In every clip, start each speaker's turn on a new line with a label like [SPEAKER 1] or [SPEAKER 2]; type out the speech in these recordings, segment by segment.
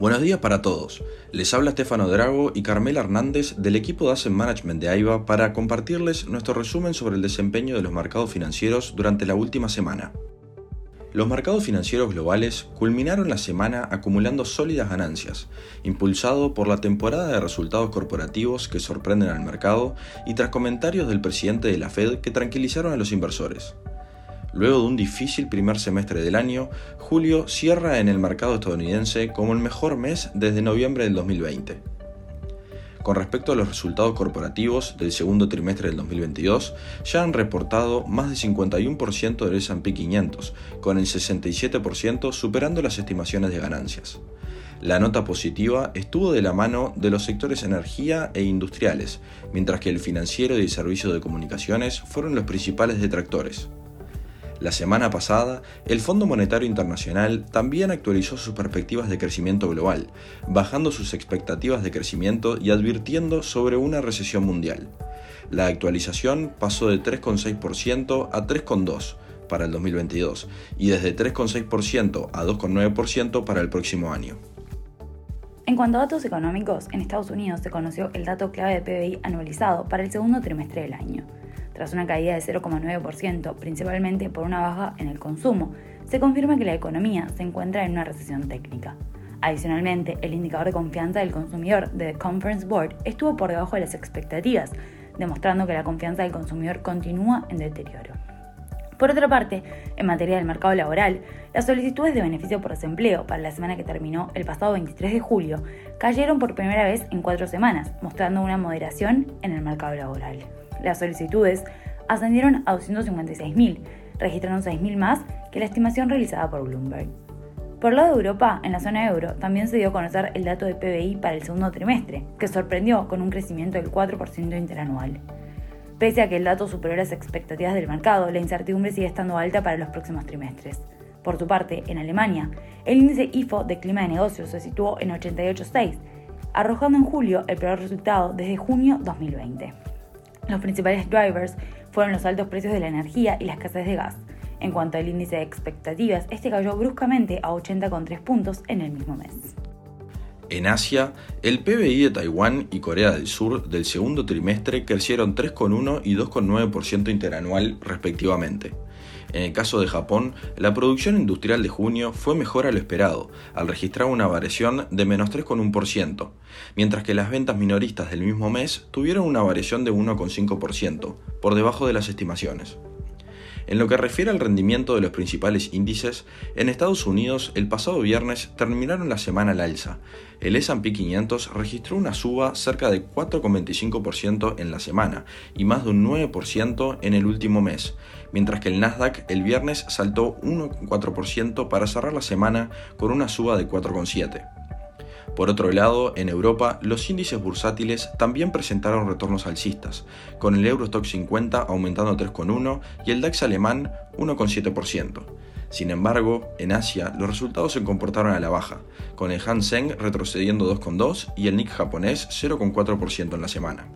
[SPEAKER 1] Buenos días para todos. Les habla Estefano Drago y Carmela Hernández del equipo de Asset Management de AIBA para compartirles nuestro resumen sobre el desempeño de los mercados financieros durante la última semana. Los mercados financieros globales culminaron la semana acumulando sólidas ganancias, impulsado por la temporada de resultados corporativos que sorprenden al mercado y tras comentarios del presidente de la Fed que tranquilizaron a los inversores. Luego de un difícil primer semestre del año, julio cierra en el mercado estadounidense como el mejor mes desde noviembre del 2020. Con respecto a los resultados corporativos del segundo trimestre del 2022, ya han reportado más del 51% del S&P 500, con el 67% superando las estimaciones de ganancias. La nota positiva estuvo de la mano de los sectores energía e industriales, mientras que el financiero y el servicio de comunicaciones fueron los principales detractores. La semana pasada, el Fondo Monetario Internacional también actualizó sus perspectivas de crecimiento global, bajando sus expectativas de crecimiento y advirtiendo sobre una recesión mundial. La actualización pasó de 3,6% a 3,2% para el 2022 y desde 3,6% a 2,9% para el próximo año.
[SPEAKER 2] En cuanto a datos económicos, en Estados Unidos se conoció el dato clave de PBI anualizado para el segundo trimestre del año tras una caída de 0,9%, principalmente por una baja en el consumo, se confirma que la economía se encuentra en una recesión técnica. Adicionalmente, el indicador de confianza del consumidor de The Conference Board estuvo por debajo de las expectativas, demostrando que la confianza del consumidor continúa en deterioro. Por otra parte, en materia del mercado laboral, las solicitudes de beneficio por desempleo para la semana que terminó el pasado 23 de julio cayeron por primera vez en cuatro semanas, mostrando una moderación en el mercado laboral las solicitudes ascendieron a 256.000, registraron 6.000 más que la estimación realizada por Bloomberg. Por lado de Europa, en la zona euro, también se dio a conocer el dato de PBI para el segundo trimestre, que sorprendió con un crecimiento del 4% interanual. Pese a que el dato superó las expectativas del mercado, la incertidumbre sigue estando alta para los próximos trimestres. Por su parte, en Alemania, el índice IFO de clima de negocios se situó en 88,6, arrojando en julio el peor resultado desde junio 2020. Los principales drivers fueron los altos precios de la energía y la escasez de gas. En cuanto al índice de expectativas, este cayó bruscamente a 80,3 puntos en el mismo mes.
[SPEAKER 1] En Asia, el PBI de Taiwán y Corea del Sur del segundo trimestre crecieron 3,1 y 2,9% interanual respectivamente. En el caso de Japón, la producción industrial de junio fue mejor a lo esperado, al registrar una variación de menos 3,1%, mientras que las ventas minoristas del mismo mes tuvieron una variación de 1,5%, por debajo de las estimaciones. En lo que refiere al rendimiento de los principales índices, en Estados Unidos el pasado viernes terminaron la semana al alza. El S&P 500 registró una suba cerca de 4,25% en la semana y más de un 9% en el último mes, mientras que el Nasdaq el viernes saltó 1,4% para cerrar la semana con una suba de 4,7%. Por otro lado, en Europa, los índices bursátiles también presentaron retornos alcistas, con el Eurostock 50 aumentando 3,1 y el DAX alemán 1,7%. Sin embargo, en Asia los resultados se comportaron a la baja, con el Hang retrocediendo 2,2 y el Nikkei japonés 0,4% en la semana.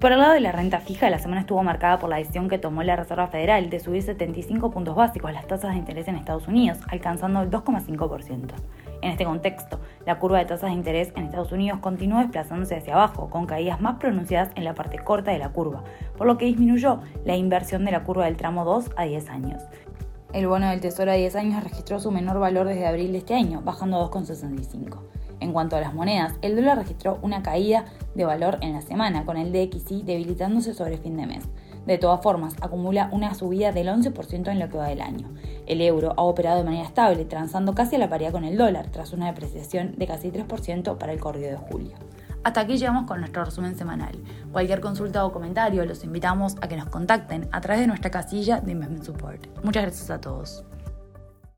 [SPEAKER 2] Por el lado de la renta fija, la semana estuvo marcada por la decisión que tomó la Reserva Federal de subir 75 puntos básicos las tasas de interés en Estados Unidos, alcanzando el 2,5%. En este contexto, la curva de tasas de interés en Estados Unidos continuó desplazándose hacia abajo, con caídas más pronunciadas en la parte corta de la curva, por lo que disminuyó la inversión de la curva del tramo 2 a 10 años. El bono del Tesoro a 10 años registró su menor valor desde abril de este año, bajando a 2,65. En cuanto a las monedas, el dólar registró una caída de valor en la semana, con el DXY debilitándose sobre fin de mes. De todas formas, acumula una subida del 11% en lo que va del año. El euro ha operado de manera estable, transando casi a la paridad con el dólar, tras una depreciación de casi 3% para el corrido de julio. Hasta aquí llegamos con nuestro resumen semanal. Cualquier consulta o comentario los invitamos a que nos contacten a través de nuestra casilla de Investment Support. Muchas gracias a todos.